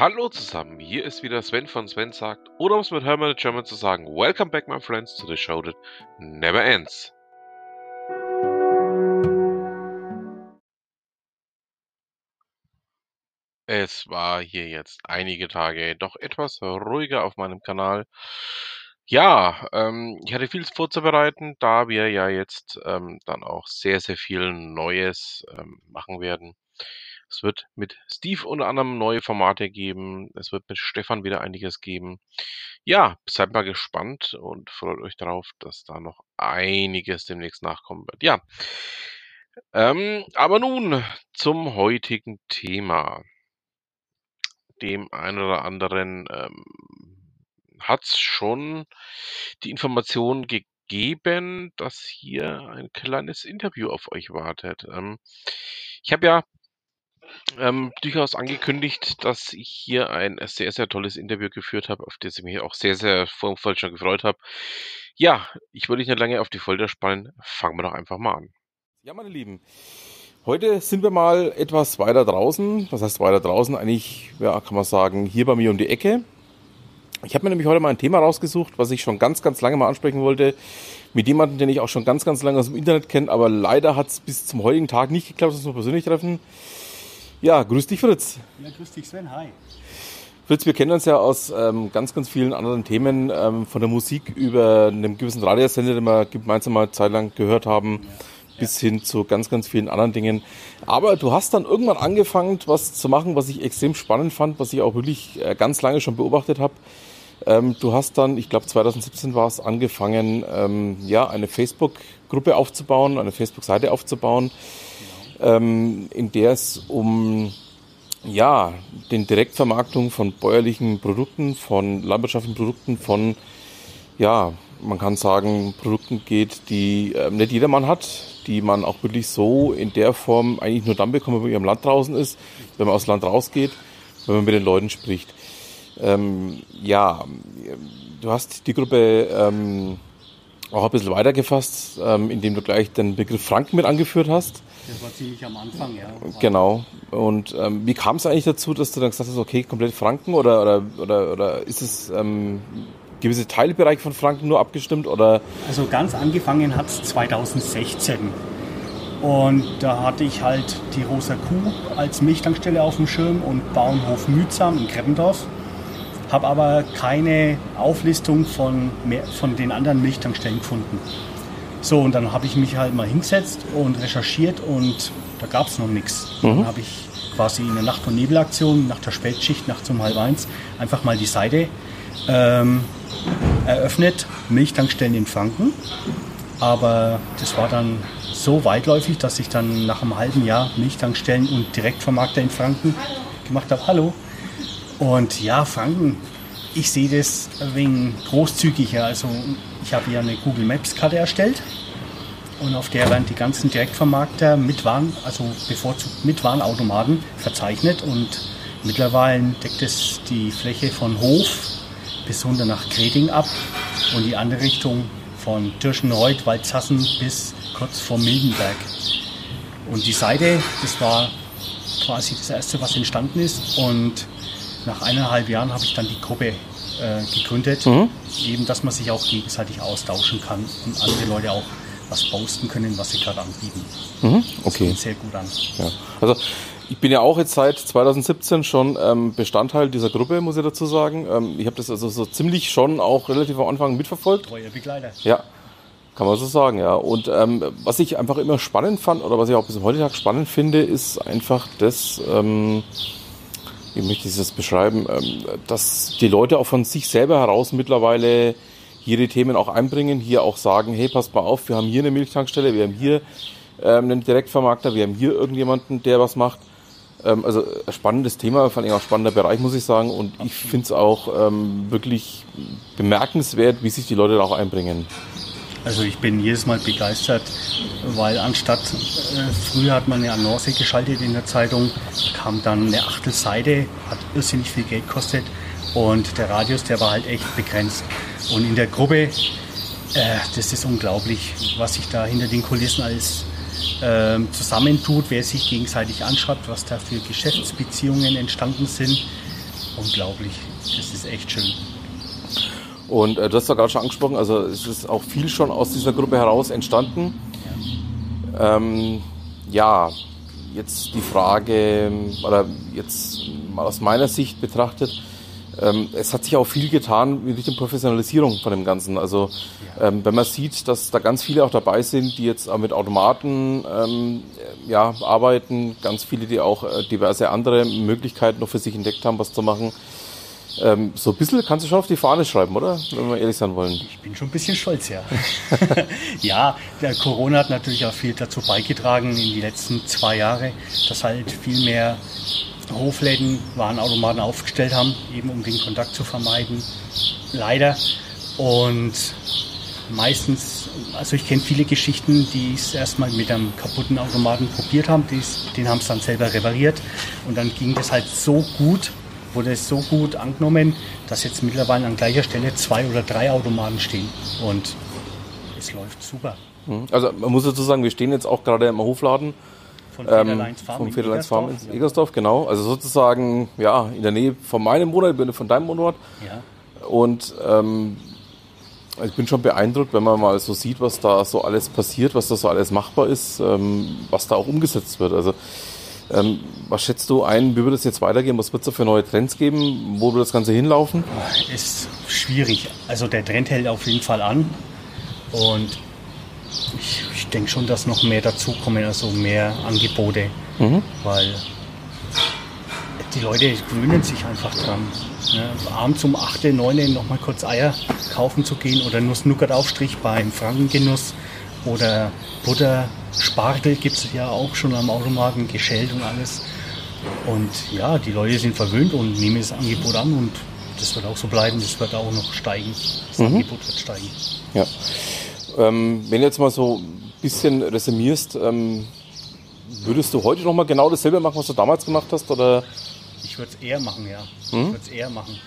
Hallo zusammen, hier ist wieder Sven von Sven sagt, oder um es mit Hermann German zu sagen, Welcome back my friends to the show that never ends. Es war hier jetzt einige Tage doch etwas ruhiger auf meinem Kanal. Ja, ähm, ich hatte viel vorzubereiten, da wir ja jetzt ähm, dann auch sehr, sehr viel Neues ähm, machen werden. Es wird mit Steve unter anderem neue Formate geben. Es wird mit Stefan wieder einiges geben. Ja, seid mal gespannt und freut euch darauf, dass da noch einiges demnächst nachkommen wird. Ja, ähm, aber nun zum heutigen Thema. Dem einen oder anderen ähm, hat es schon die Information gegeben, dass hier ein kleines Interview auf euch wartet. Ähm, ich habe ja ähm, durchaus angekündigt, dass ich hier ein sehr, sehr tolles Interview geführt habe, auf das ich mich auch sehr, sehr vor schon gefreut habe. Ja, ich würde nicht lange auf die Folter spannen. Fangen wir doch einfach mal an. Ja, meine Lieben, heute sind wir mal etwas weiter draußen. Was heißt weiter draußen? Eigentlich, ja, kann man sagen, hier bei mir um die Ecke. Ich habe mir nämlich heute mal ein Thema rausgesucht, was ich schon ganz, ganz lange mal ansprechen wollte. Mit jemandem, den ich auch schon ganz, ganz lange aus dem Internet kenne, aber leider hat es bis zum heutigen Tag nicht geklappt, dass wir uns persönlich treffen. Ja, grüß dich, Fritz. Ja, grüß dich, Sven. Hi. Fritz, wir kennen uns ja aus ähm, ganz, ganz vielen anderen Themen, ähm, von der Musik über einen gewissen Radiosender, den wir gemeinsam mal Zeit lang gehört haben, ja. bis hin zu ganz, ganz vielen anderen Dingen. Aber du hast dann irgendwann angefangen, was zu machen, was ich extrem spannend fand, was ich auch wirklich äh, ganz lange schon beobachtet habe. Ähm, du hast dann, ich glaube 2017 war es, angefangen, ähm, ja, eine Facebook-Gruppe aufzubauen, eine Facebook-Seite aufzubauen ähm, in der es um ja, den Direktvermarktung von bäuerlichen Produkten, von landwirtschaftlichen Produkten, von, ja, man kann sagen, Produkten geht, die äh, nicht jedermann hat, die man auch wirklich so in der Form eigentlich nur dann bekommt, wenn man im Land draußen ist, wenn man aus Land rausgeht, wenn man mit den Leuten spricht. Ähm, ja, du hast die Gruppe ähm, auch ein bisschen weitergefasst, ähm, indem du gleich den Begriff Franken mit angeführt hast. Das war ziemlich am Anfang, ja. Genau. Und ähm, wie kam es eigentlich dazu, dass du dann gesagt hast, okay, komplett Franken oder, oder, oder, oder ist es ähm, gewisse Teilbereiche von Franken nur abgestimmt? Oder? Also ganz angefangen hat es 2016. Und da hatte ich halt die Rosa Kuh als Milchtankstelle auf dem Schirm und Bauernhof Mühsam in Kreppendorf. Habe aber keine Auflistung von, mehr, von den anderen Milchtankstellen gefunden. So, und dann habe ich mich halt mal hingesetzt und recherchiert und da gab es noch nichts. Mhm. Dann habe ich quasi in der Nacht- und Nebelaktion, nach der Spätschicht, nachts um halb eins, einfach mal die Seite ähm, eröffnet, Milchtankstellen in Franken. Aber das war dann so weitläufig, dass ich dann nach einem halben Jahr Milchtankstellen und Direktvermarkter in Franken gemacht habe. Hallo. Und ja, Franken, ich sehe das wegen großzügiger. Also ich habe hier eine Google Maps Karte erstellt und auf der werden die ganzen Direktvermarkter mit Waren, also bevorzugt mit Warenautomaten verzeichnet und mittlerweile deckt es die Fläche von Hof bis runter nach Greding ab und die andere Richtung von Tirschenreuth, Waldsassen bis kurz vor Mildenberg. Und die Seite, das war quasi das erste, was entstanden ist und nach eineinhalb Jahren habe ich dann die Gruppe äh, gegründet, mhm. eben, dass man sich auch gegenseitig austauschen kann und andere Leute auch was posten können, was sie gerade anbieten. Mhm. Okay. Das sehr gut an. Ja. Also ich bin ja auch jetzt seit 2017 schon ähm, Bestandteil dieser Gruppe, muss ich dazu sagen. Ähm, ich habe das also so ziemlich schon auch relativ am Anfang mitverfolgt. Treue Begleiter. Ja, kann man so sagen, ja. Und ähm, was ich einfach immer spannend fand oder was ich auch bis heute Tag spannend finde, ist einfach das, ähm, wie möchte ich das beschreiben, ähm, dass die Leute auch von sich selber heraus mittlerweile hier die Themen auch einbringen, hier auch sagen, hey, passt mal auf, wir haben hier eine Milchtankstelle, wir haben hier ähm, einen Direktvermarkter, wir haben hier irgendjemanden, der was macht. Ähm, also spannendes Thema, vor allem auch spannender Bereich, muss ich sagen. Und ich finde es auch wirklich bemerkenswert, wie sich die Leute da auch einbringen. Also ich bin jedes Mal begeistert, weil anstatt, äh, früher hat man eine Annonce geschaltet in der Zeitung, kam dann eine Achtelseite, hat irrsinnig viel Geld gekostet und der Radius, der war halt echt begrenzt. Und in der Gruppe, äh, das ist unglaublich, was sich da hinter den Kulissen alles äh, zusammentut, wer sich gegenseitig anschreibt, was da für Geschäftsbeziehungen entstanden sind. unglaublich. Das ist echt schön. Und äh, du hast ja gerade schon angesprochen, also es ist auch viel schon aus dieser Gruppe heraus entstanden. Ja, ähm, ja jetzt die Frage, oder jetzt mal aus meiner Sicht betrachtet, ähm, es hat sich auch viel getan in Richtung Professionalisierung von dem Ganzen. Also ähm, wenn man sieht, dass da ganz viele auch dabei sind, die jetzt auch mit Automaten ähm, ja, arbeiten, ganz viele, die auch äh, diverse andere Möglichkeiten noch für sich entdeckt haben, was zu machen. Ähm, so ein bisschen kannst du schon auf die Fahne schreiben, oder? Wenn wir ehrlich sein wollen. Ich bin schon ein bisschen stolz, ja. ja, der Corona hat natürlich auch viel dazu beigetragen in die letzten zwei Jahre, dass halt viel mehr Hofläden Warenautomaten aufgestellt haben, eben um den Kontakt zu vermeiden. Leider. Und meistens, also ich kenne viele Geschichten, die es erstmal mit einem kaputten Automaten probiert haben, den haben es dann selber repariert und dann ging das halt so gut, wurde es so gut angenommen, dass jetzt mittlerweile an gleicher Stelle zwei oder drei Automaten stehen und es läuft super. Mhm. Also man muss dazu sagen, wir stehen jetzt auch gerade im Hofladen von Federleins Farm, ähm, Federleins Farm in Egersdorf, genau. Also sozusagen ja in der Nähe von meinem Monat, von deinem Monat. Ja. Und ähm, ich bin schon beeindruckt, wenn man mal so sieht, was da so alles passiert, was da so alles machbar ist, ähm, was da auch umgesetzt wird. Also ähm, was schätzt du ein, wie wird es jetzt weitergehen? Was wird es da für neue Trends geben? Wo wird das Ganze hinlaufen? Ist schwierig. Also der Trend hält auf jeden Fall an. Und ich, ich denke schon, dass noch mehr dazukommen, also mehr Angebote. Mhm. Weil die Leute gewöhnen sich einfach dran. Ne? Abends um 8, 9 nochmal kurz Eier kaufen zu gehen oder Nuss-Nougat-Aufstrich beim Frankengenuss oder Butter, Spargel gibt es ja auch schon am Automaten, geschält und alles. Und ja, die Leute sind verwöhnt und nehmen das Angebot an und das wird auch so bleiben, das wird auch noch steigen. Das mhm. Angebot wird steigen. Ja. Ähm, wenn du jetzt mal so ein bisschen resümierst, ähm, würdest du heute noch mal genau dasselbe machen, was du damals gemacht hast? Oder? Ich würde es eher machen, ja. Mhm. Ich würde es eher machen.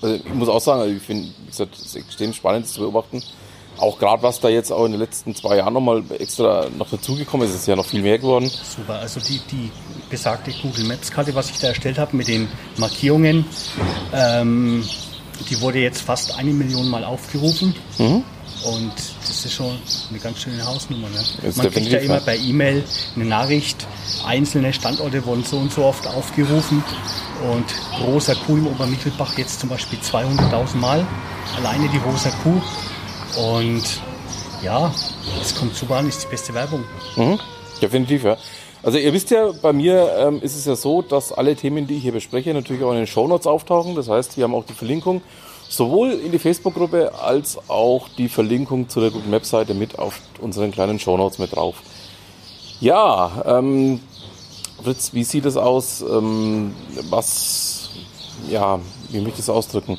Also ich muss auch sagen, ich finde es extrem spannend zu beobachten auch gerade was da jetzt auch in den letzten zwei Jahren nochmal extra noch dazugekommen ist, ist ja noch viel mehr geworden. Super, also die, die besagte Google Maps Karte, was ich da erstellt habe mit den Markierungen, ähm, die wurde jetzt fast eine Million Mal aufgerufen. Mhm. Und das ist schon eine ganz schöne Hausnummer. Ne? Man kriegt ja immer per E-Mail eine Nachricht, einzelne Standorte wurden so und so oft aufgerufen. Und Rosa Kuh im Obermittelbach jetzt zum Beispiel 200.000 Mal. Alleine die Rosa Kuh und ja, es kommt super an, ist die beste Werbung. Mhm, definitiv, ja. Also ihr wisst ja, bei mir ähm, ist es ja so, dass alle Themen, die ich hier bespreche, natürlich auch in den Shownotes auftauchen. Das heißt, wir haben auch die Verlinkung sowohl in die Facebook-Gruppe als auch die Verlinkung zu der guten Webseite mit auf unseren kleinen Shownotes mit drauf. Ja, ähm, Fritz, wie sieht es aus? Ähm, was, ja, wie möchte ich es ausdrücken?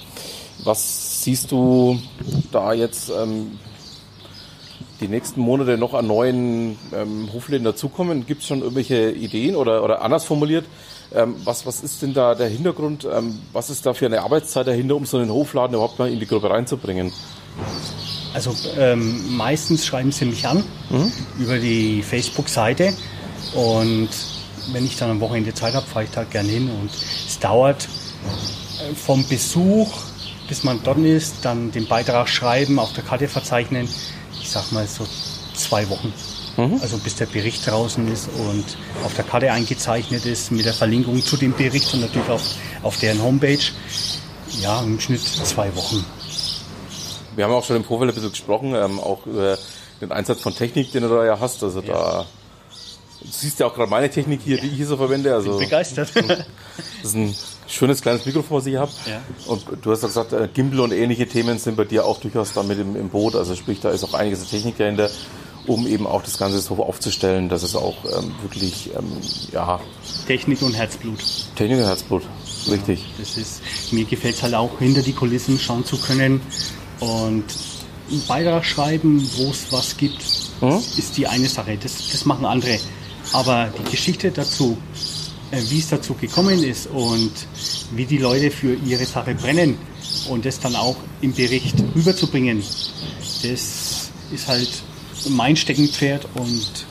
Was siehst du da jetzt ähm, die nächsten Monate noch an neuen ähm, Hofläden dazukommen? Gibt es schon irgendwelche Ideen oder, oder anders formuliert? Ähm, was, was ist denn da der Hintergrund? Ähm, was ist da für eine Arbeitszeit dahinter, um so einen Hofladen überhaupt mal in die Gruppe reinzubringen? Also ähm, meistens schreiben sie mich an mhm. über die Facebook-Seite und wenn ich dann am Wochenende Zeit habe, fahre ich da gerne hin und es dauert äh, vom Besuch bis man dort ist, dann den Beitrag schreiben, auf der Karte verzeichnen. Ich sag mal so zwei Wochen. Mhm. Also bis der Bericht draußen ist und auf der Karte eingezeichnet ist mit der Verlinkung zu dem Bericht und natürlich auf, auf deren Homepage. Ja, im Schnitt zwei Wochen. Wir haben auch schon im Vorfeld ein bisschen gesprochen, ähm, auch über den Einsatz von Technik, den du da ja hast. Also ja. da Du siehst ja auch gerade meine Technik hier, die ich hier so verwende. Also, Bin begeistert. Das ist ein schönes kleines Mikrofon, was ich habe. Ja. Und du hast ja gesagt, äh, Gimbal und ähnliche Themen sind bei dir auch durchaus damit im, im Boot. Also sprich, da ist auch einiges an Technik dahinter, um eben auch das Ganze so aufzustellen, dass es auch ähm, wirklich, ähm, ja. Technik und Herzblut. Technik und Herzblut, richtig. Ja, das ist, mir gefällt es halt auch, hinter die Kulissen schauen zu können und einen Beitrag schreiben, wo es was gibt, hm? ist die eine Sache. Das, das machen andere. Aber die Geschichte dazu, äh, wie es dazu gekommen ist und wie die Leute für ihre Sache brennen und das dann auch im Bericht rüberzubringen, das ist halt mein Steckenpferd und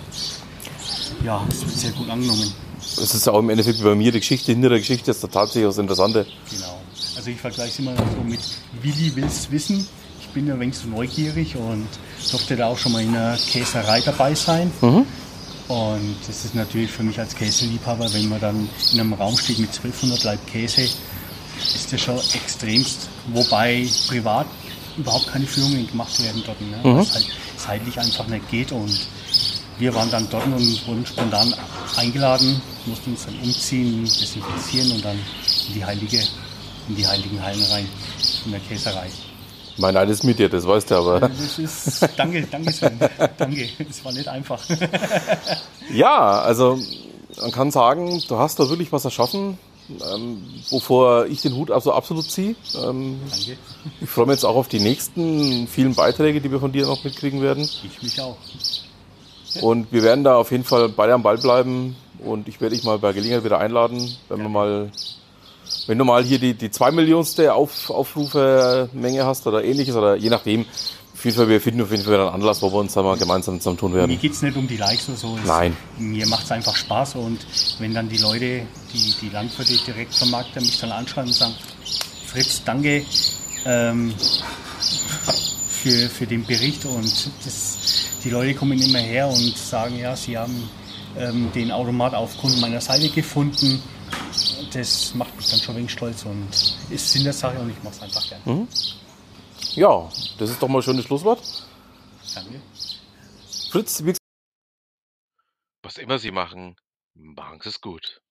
ja, es wird sehr gut angenommen. es ist ja auch im Endeffekt bei mir die Geschichte hinter der Geschichte ist da tatsächlich das Interessante. Genau. Also ich vergleiche es immer so mit Willi will's wissen. Ich bin ja wenig so neugierig und durfte da auch schon mal in einer Käserei dabei sein. Mhm. Und das ist natürlich für mich als Käseliebhaber, wenn man dann in einem Raum steht mit 1200 Leib Käse, ist das schon extremst. Wobei privat überhaupt keine Führungen gemacht werden dort, ne? Mhm. es halt zeitlich einfach nicht geht. Und wir waren dann dort und wurden spontan eingeladen, mussten uns dann umziehen, desinfizieren und dann in die heilige, in die heiligen Hallen rein, in der Käserei. Mein Neid ist mit dir, das weißt du aber. Das ist, danke, danke Sven, danke. Es war nicht einfach. Ja, also man kann sagen, du hast da wirklich was erschaffen, ähm, wovor ich den Hut also absolut ziehe. Ähm, Danke. ich freue mich jetzt auch auf die nächsten vielen Beiträge, die wir von dir noch mitkriegen werden. Ich mich auch. Und wir werden da auf jeden Fall beide am Ball bleiben. Und ich werde dich mal bei Gelegenheit wieder einladen, wenn wir mal, wenn du mal hier die, die zwei Millionste Auf, Aufrufe-Menge hast oder ähnliches oder je nachdem. Auf jeden Fall, wir finden auf jeden Fall einen Anlass, wo wir uns da mal gemeinsam zusammentun Mir werden. geht es nicht um die Likes oder so. Es, Nein. Mir macht es einfach Spaß und wenn dann die Leute, die, die Landwirte direkt Vermarkter mich dann anschreiben und sagen, Fritz, danke ähm, für, für den Bericht und das, die Leute kommen immer her und sagen, ja, sie haben ähm, den Automat aufgrund meiner Seite gefunden. Das macht mich dann schon wenig stolz und ist Sinn der Sache und ich mache es einfach gerne. Ja, das ist doch mal ein schönes Schlusswort. Danke. Fritz, wie Was immer Sie machen, machen Sie es gut.